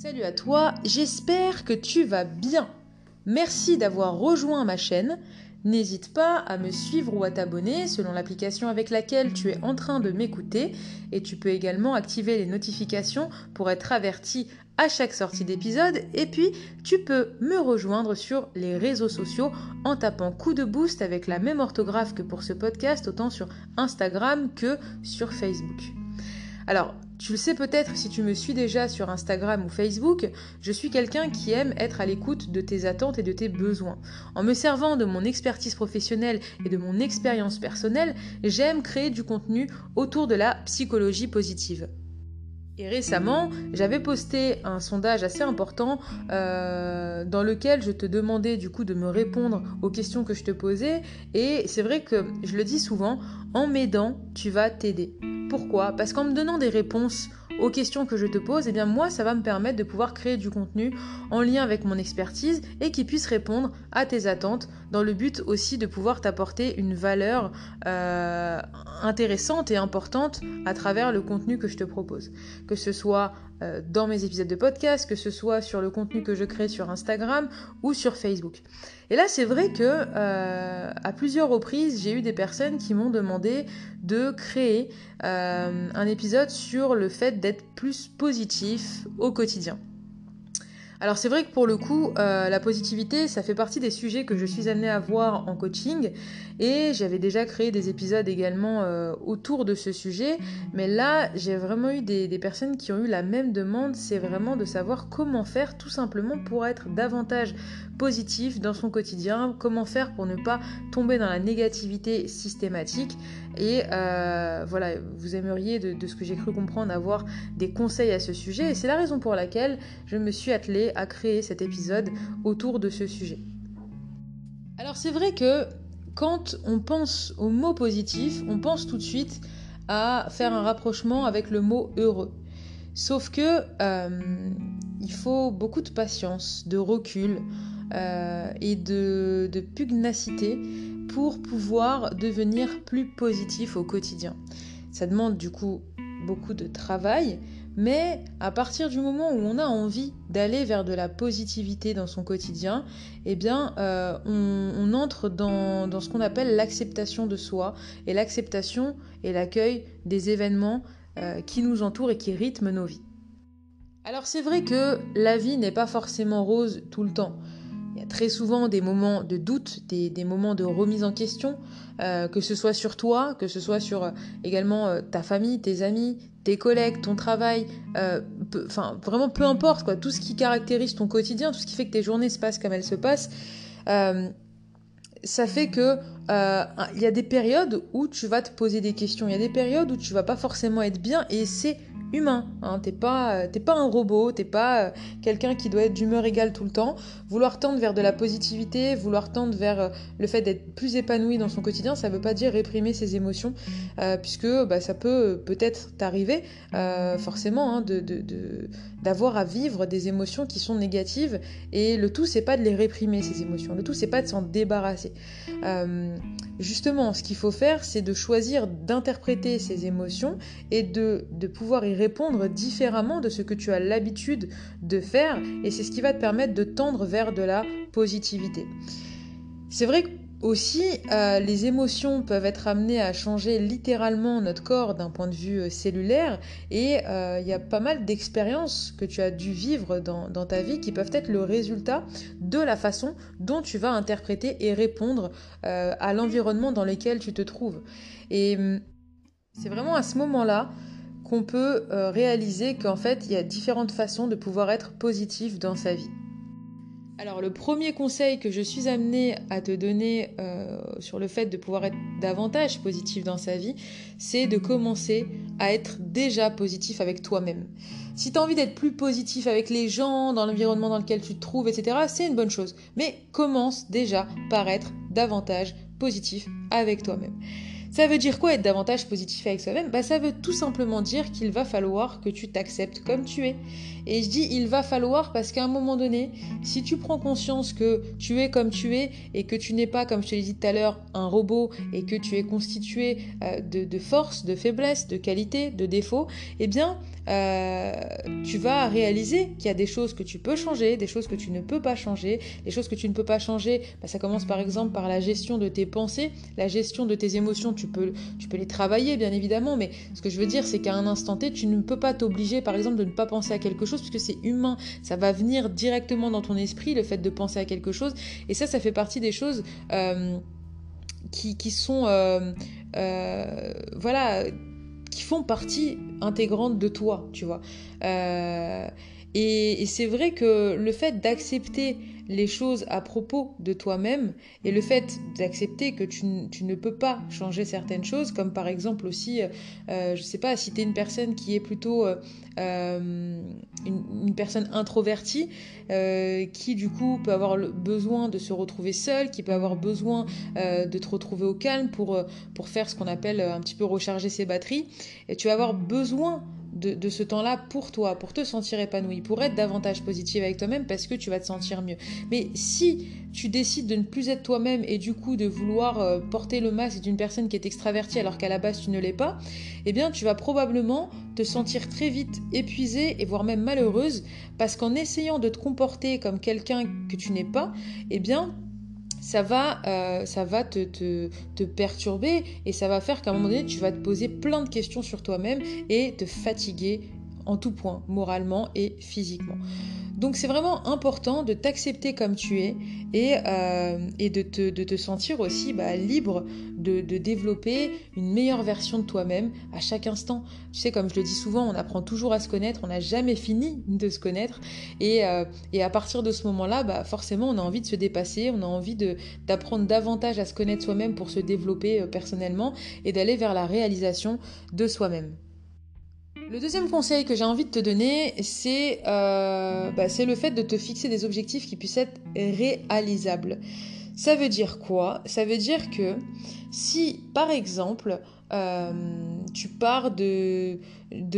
Salut à toi, j'espère que tu vas bien. Merci d'avoir rejoint ma chaîne. N'hésite pas à me suivre ou à t'abonner selon l'application avec laquelle tu es en train de m'écouter et tu peux également activer les notifications pour être averti à chaque sortie d'épisode et puis tu peux me rejoindre sur les réseaux sociaux en tapant coup de boost avec la même orthographe que pour ce podcast autant sur Instagram que sur Facebook. Alors, tu le sais peut-être si tu me suis déjà sur Instagram ou Facebook, je suis quelqu'un qui aime être à l'écoute de tes attentes et de tes besoins. En me servant de mon expertise professionnelle et de mon expérience personnelle, j'aime créer du contenu autour de la psychologie positive. Et récemment, j'avais posté un sondage assez important euh, dans lequel je te demandais du coup de me répondre aux questions que je te posais. Et c'est vrai que je le dis souvent, en m'aidant, tu vas t'aider. Pourquoi? Parce qu'en me donnant des réponses aux questions que je te pose, eh bien moi, ça va me permettre de pouvoir créer du contenu en lien avec mon expertise et qui puisse répondre à tes attentes dans le but aussi de pouvoir t'apporter une valeur euh, intéressante et importante à travers le contenu que je te propose. Que ce soit euh, dans mes épisodes de podcast, que ce soit sur le contenu que je crée sur Instagram ou sur Facebook. Et là, c'est vrai que euh, à plusieurs reprises, j'ai eu des personnes qui m'ont demandé de créer un épisode sur le fait d'être plus positif au quotidien. Alors c'est vrai que pour le coup, euh, la positivité, ça fait partie des sujets que je suis amenée à voir en coaching. Et j'avais déjà créé des épisodes également euh, autour de ce sujet, mais là j'ai vraiment eu des, des, personnes qui ont eu la même demande, c'est vraiment de savoir comment faire tout simplement pour être davantage positif dans son quotidien, comment faire pour ne pas tomber dans la négativité systématique et euh, voilà, vous aimeriez de, ce que j'ai cru comprendre avoir des conseils à ce sujet et c'est la raison pour laquelle je me suis attelée à créer cet épisode autour de ce sujet. Alors c'est vrai que quand on pense au mot positif, on pense tout de suite à faire un rapprochement avec le mot heureux. Sauf que euh, il faut beaucoup de patience, de recul euh, et de, pugnacité pour pouvoir devenir plus positif au quotidien. Ça demande du coup beaucoup de travail, mais à partir du moment où on a envie d'aller vers de la positivité dans son quotidien, eh bien, euh, on, entre dans, dans ce qu'on appelle l'acceptation de soi et l'acceptation et l'accueil des événements euh, qui nous entourent et qui rythment nos vies. Alors c'est vrai que la vie n'est pas forcément rose tout le temps. Très souvent des moments de doute, des, moments de remise en question, euh, que ce soit sur toi, que ce soit sur euh, également euh, ta famille, tes amis, tes collègues, ton travail, enfin vraiment peu importe quoi, tout ce qui caractérise ton quotidien, tout ce qui fait que tes journées se passent comme elles se passent, ça fait que il y a des périodes où tu vas te poser des questions, il y a des périodes où tu vas pas forcément être bien et c'est humain. Hein, t'es pas, t'es pas un robot, t'es pas euh, quelqu'un qui doit être d'humeur égale tout le temps. Vouloir tendre vers de la positivité, vouloir tendre vers euh, le fait d'être plus épanoui dans son quotidien, ça veut pas dire réprimer ses émotions, euh, puisque bah, ça peut peut-être t'arriver forcément hein, d'avoir à vivre des émotions qui sont négatives. Et le tout, c'est pas de les réprimer ces émotions. Le tout, c'est pas de s'en débarrasser. justement, ce qu'il faut faire, c'est de choisir d'interpréter ces émotions et de, de pouvoir y répondre différemment de ce que tu as l'habitude de faire et c'est ce qui va te permettre de tendre vers de la positivité. C'est vrai que aussi, euh, les émotions peuvent être amenées à changer littéralement notre corps d'un point de vue euh, cellulaire et il euh, y a pas mal d'expériences que tu as dû vivre dans, ta vie qui peuvent être le résultat de la façon dont tu vas interpréter et répondre à l'environnement dans lequel tu te trouves. Et hum, c'est vraiment à ce moment-là qu'on peut euh, réaliser qu'en fait, il y a différentes façons de pouvoir être positif dans sa vie. Alors le premier conseil que je suis amenée à te donner euh, sur le fait de pouvoir être davantage positif dans sa vie, c'est de commencer à être déjà positif avec toi-même. Si tu as envie d'être plus positif avec les gens, dans l'environnement dans lequel tu te trouves, etc., c'est une bonne chose. Mais commence déjà par être davantage positif avec toi-même. Ça veut dire quoi être davantage positif avec soi-même? Bah, Ça veut tout simplement dire qu'il va falloir que tu t'acceptes comme tu es. Et je dis il va falloir parce qu'à un moment donné, si tu prends conscience que tu es comme tu es et que tu n'es pas, comme je te l'ai dit tout à l'heure, un robot et que tu es constitué euh, de, forces, de faiblesses, de qualités, de défauts, eh bien, euh, tu vas réaliser qu'il y a des choses que tu peux changer, des choses que tu ne peux pas changer. Les choses que tu ne peux pas changer, bah, ça commence par exemple par la gestion de tes pensées, la gestion de tes émotions, tu peux les travailler bien évidemment, mais ce que je veux dire c'est qu'à un instant T, tu ne peux pas t'obliger par exemple de ne pas penser à quelque chose puisque c'est humain, ça va venir directement dans ton esprit le fait de penser à quelque chose, et ça, ça fait partie des choses... Euh, qui, sont euh, voilà qui font partie intégrante de toi, tu vois. Euh, et, c'est vrai que le fait d'accepter les choses à propos de toi-même et le fait d'accepter que tu, ne peux pas changer certaines choses, comme par exemple aussi, euh, euh, je sais pas, si tu es une personne qui est plutôt une, une, personne introvertie, qui du coup peut avoir besoin de se retrouver seule, qui peut avoir besoin de te retrouver au calme pour, pour faire ce qu'on appelle un petit peu recharger ses batteries, et tu vas avoir besoin de, ce temps-là pour toi, pour te sentir épanoui, pour être davantage positive avec toi-même parce que tu vas te sentir mieux. Mais si tu décides de ne plus être toi-même et du coup de vouloir euh, porter le masque d'une personne qui est extravertie alors qu'à la base tu ne l'es pas, eh bien tu vas probablement te sentir très vite épuisée et voire même malheureuse parce qu'en essayant de te comporter comme quelqu'un que tu n'es pas, eh bien ça va, euh, te, te, perturber et ça va faire qu'à un moment donné, tu vas te poser plein de questions sur toi-même et te fatiguer en tout point, moralement et physiquement. Donc c'est vraiment important de t'accepter comme tu es et, euh, de, te, sentir aussi bah, libre de, de, développer une meilleure version de toi-même à chaque instant. Tu sais, comme je le dis souvent, on apprend toujours à se connaître, on n'a jamais fini de se connaître. Et, euh, à partir de ce moment-là, bah, forcément, on a envie de se dépasser, on a envie d'apprendre davantage à se connaître soi-même pour se développer euh, personnellement et d'aller vers la réalisation de soi-même. Le deuxième conseil que j'ai envie de te donner, euh, bah, c'est le fait de te fixer des objectifs qui puissent être réalisables. Ça veut dire quoi? Ça veut dire que si, par exemple, euh, tu pars de,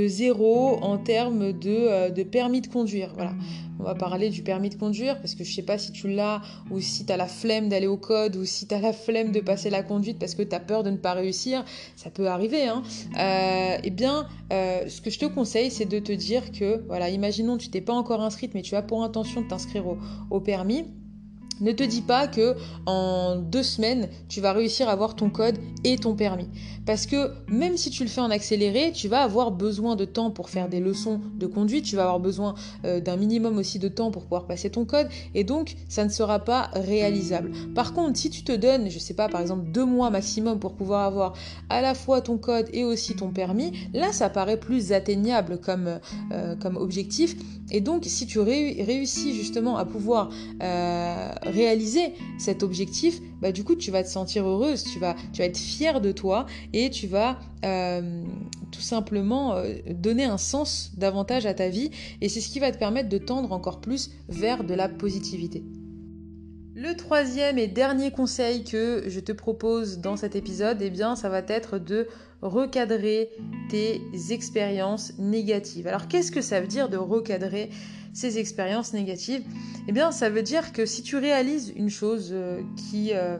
zéro en termes de, euh, de, permis de conduire. Voilà. On va parler du permis de conduire parce que je sais pas si tu l'as ou si tu as la flemme d'aller au code ou si tu as la flemme de passer la conduite parce que tu as peur de ne pas réussir. Ça peut arriver. Hein. Euh, eh bien, ce que je te conseille, c'est de te dire que, voilà, imaginons tu t'es pas encore inscrite mais tu as pour intention de t'inscrire au permis ne te dis pas que en deux semaines, tu vas réussir à avoir ton code et ton permis. Parce que même si tu le fais en accéléré, tu vas avoir besoin de temps pour faire des leçons de conduite, tu vas avoir besoin euh, d'un minimum aussi de temps pour pouvoir passer ton code, et donc ça ne sera pas réalisable. Par contre, si tu te donnes, je sais pas, par exemple deux mois maximum pour pouvoir avoir à la fois ton code et aussi ton permis, là ça paraît plus atteignable comme, euh, objectif. Et donc si tu réussis justement à pouvoir euh, réaliser cet objectif, bah, du coup tu vas te sentir heureuse, tu vas, tu vas être fière de toi et tu vas euh, tout simplement euh, donner un sens davantage à ta vie et c'est ce qui va te permettre de tendre encore plus vers de la positivité. Le troisième et dernier conseil que je te propose dans cet épisode, eh bien, ça va être de recadrer tes expériences négatives. Alors, qu'est-ce que ça veut dire de recadrer ces expériences négatives? Eh bien, ça veut dire que si tu réalises une chose euh, qui, euh,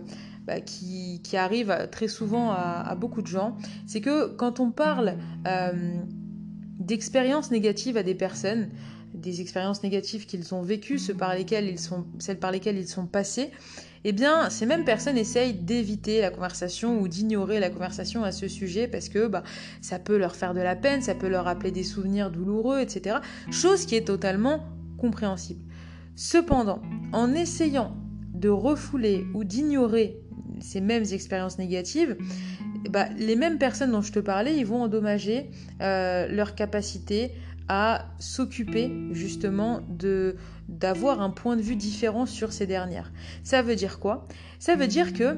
bah, qui, arrive très souvent à, beaucoup de gens, c'est que quand on parle euh, d'expériences négatives à des personnes, des expériences négatives qu'ils ont vécues, celles par lesquelles ils sont, celles par lesquelles ils sont passés, eh bien, ces mêmes personnes essayent d'éviter la conversation ou d'ignorer la conversation à ce sujet parce que bah, ça peut leur faire de la peine, ça peut leur rappeler des souvenirs douloureux, etc. Chose qui est totalement compréhensible. Cependant, en essayant de refouler ou d'ignorer ces mêmes expériences négatives, bah, les mêmes personnes dont je te parlais, ils vont endommager euh, leur capacité à s'occuper justement de d'avoir un point de vue différent sur ces dernières. Ça veut dire quoi? Ça veut dire que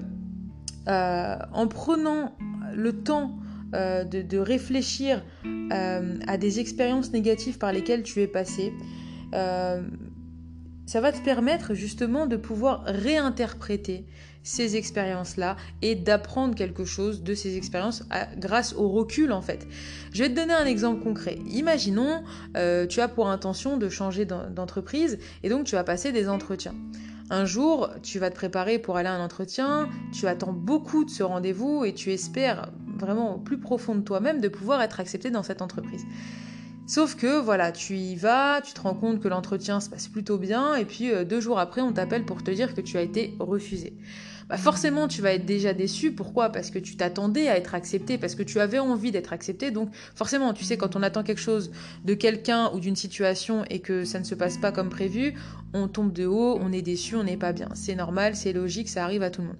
euh, en prenant le temps euh, de, réfléchir euh, à des expériences négatives par lesquelles tu es passé, ça va te permettre justement de pouvoir réinterpréter ces expériences-là et d'apprendre quelque chose de ces expériences grâce au recul en fait. Je vais te donner un exemple concret. Imaginons, euh, tu as pour intention de changer d'entreprise et donc tu vas passer des entretiens. Un jour, tu vas te préparer pour aller à un entretien, tu attends beaucoup de ce rendez-vous et tu espères vraiment au plus profond de toi-même de pouvoir être accepté dans cette entreprise. Sauf que voilà, tu y vas, tu te rends compte que l'entretien se passe plutôt bien, et puis euh, deux jours après, on t'appelle pour te dire que tu as été refusé. Bah forcément, tu vas être déjà déçu. Pourquoi? Parce que tu t'attendais à être accepté, parce que tu avais envie d'être accepté. Donc forcément, tu sais, quand on attend quelque chose de quelqu'un ou d'une situation et que ça ne se passe pas comme prévu, on tombe de haut, on est déçu, on n'est pas bien. C'est normal, c'est logique, ça arrive à tout le monde.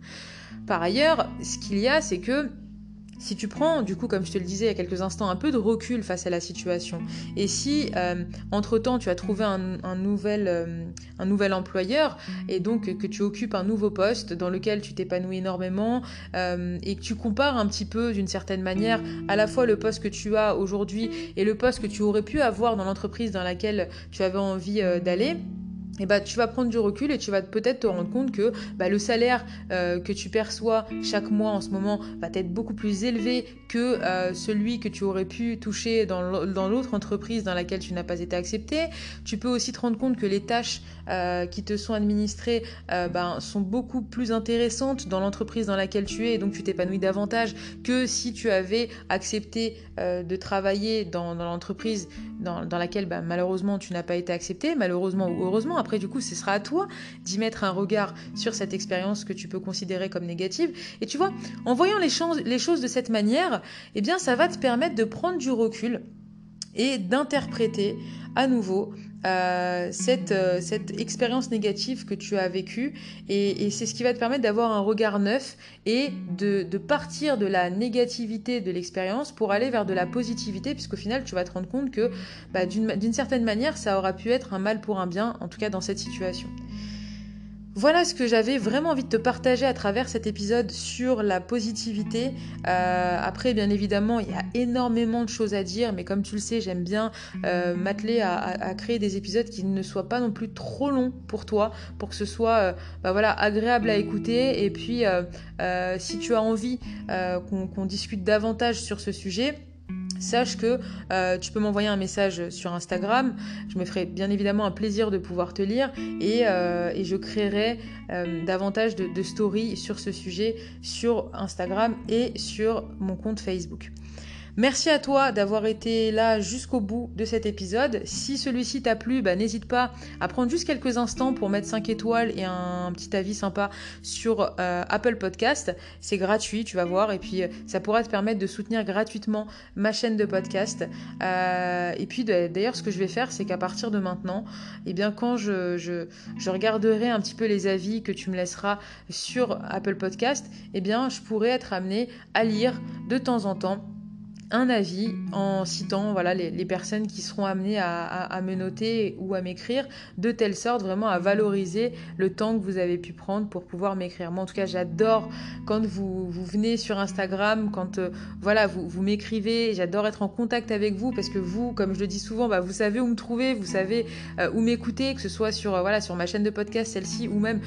Par ailleurs, ce qu'il y a, c'est que si tu prends, du coup, comme je te le disais il y a quelques instants, un peu de recul face à la situation, et si euh, entre-temps tu as trouvé un, nouvel, euh, un nouvel employeur, et donc que tu occupes un nouveau poste dans lequel tu t'épanouis énormément, euh, et que tu compares un petit peu d'une certaine manière à la fois le poste que tu as aujourd'hui et le poste que tu aurais pu avoir dans l'entreprise dans laquelle tu avais envie d'aller, et bah, tu vas prendre du recul et tu vas peut-être te rendre compte que bah, le salaire euh, que tu perçois chaque mois en ce moment va être beaucoup plus élevé que euh, celui que tu aurais pu toucher dans l'autre entreprise dans laquelle tu n'as pas été accepté. Tu peux aussi te rendre compte que les tâches euh, qui te sont administrées ben, sont beaucoup plus intéressantes dans l'entreprise dans laquelle tu es et donc tu t'épanouis davantage que si tu avais accepté de travailler dans, l'entreprise dans, laquelle bah, malheureusement tu n'as pas été accepté, malheureusement ou heureusement après, du coup, ce sera à toi d'y mettre un regard sur cette expérience que tu peux considérer comme négative. Et tu vois, en voyant les, les choses de cette manière, eh bien, ça va te permettre de prendre du recul et d'interpréter à nouveau euh, cette, euh, cette expérience négative que tu as vécue et, c'est ce qui va te permettre d'avoir un regard neuf et de, de partir de la négativité de l'expérience pour aller vers de la positivité puisqu'au final tu vas te rendre compte que bah, d'une certaine manière ça aura pu être un mal pour un bien en tout cas dans cette situation. Voilà ce que j'avais vraiment envie de te partager à travers cet épisode sur la positivité. Euh, après, bien évidemment, il y a énormément de choses à dire, mais comme tu le sais, j'aime bien euh, m'atteler à, créer des épisodes qui ne soient pas non plus trop longs pour toi, pour que ce soit euh, bah voilà, agréable à écouter. Et puis, si tu as envie qu'on discute davantage sur ce sujet, sache que euh, tu peux m'envoyer un message sur Instagram. Je me ferai bien évidemment un plaisir de pouvoir te lire et, euh, je créerai euh, davantage de stories sur ce sujet sur Instagram et sur mon compte Facebook. Merci à toi d'avoir été là jusqu'au bout de cet épisode. Si celui-ci t'a plu, bah, n'hésite pas à prendre juste quelques instants pour mettre 5 étoiles et un, petit avis sympa sur euh, Apple Podcast. C'est gratuit, tu vas voir, et puis euh, ça pourra te permettre de soutenir gratuitement ma chaîne de podcast. Euh, et puis d'ailleurs, ce que je vais faire, c'est qu'à partir de maintenant, eh bien, quand je, je, regarderai un petit peu les avis que tu me laisseras sur Apple Podcast, eh bien, je pourrai être amené à lire de temps en temps un avis en citant voilà, les, personnes qui seront amenées à, me noter ou à m'écrire, de telle sorte vraiment à valoriser le temps que vous avez pu prendre pour pouvoir m'écrire. Moi en tout cas j'adore quand vous, vous, venez sur Instagram, quand euh, voilà, vous, vous m'écrivez, j'adore être en contact avec vous parce que vous, comme je le dis souvent, bah, vous savez où me trouver, vous savez euh, où m'écouter, que ce soit sur, euh, voilà, sur ma chaîne de podcast, celle-ci, ou même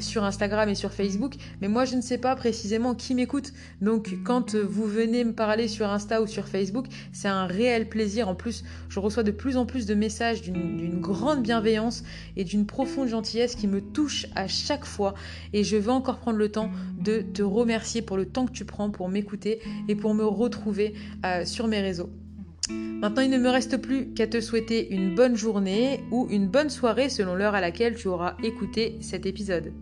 sur Instagram et sur Facebook. Mais moi je ne sais pas précisément qui m'écoute. Donc quand vous venez me parler sur Instagram, ou sur Facebook. C'est un réel plaisir. En plus, je reçois de plus en plus de messages d'une grande bienveillance et d'une profonde gentillesse qui me touche à chaque fois. Et je veux encore prendre le temps de te remercier pour le temps que tu prends pour m'écouter et pour me retrouver euh, sur mes réseaux. Maintenant, il ne me reste plus qu'à te souhaiter une bonne journée ou une bonne soirée selon l'heure à laquelle tu auras écouté cet épisode.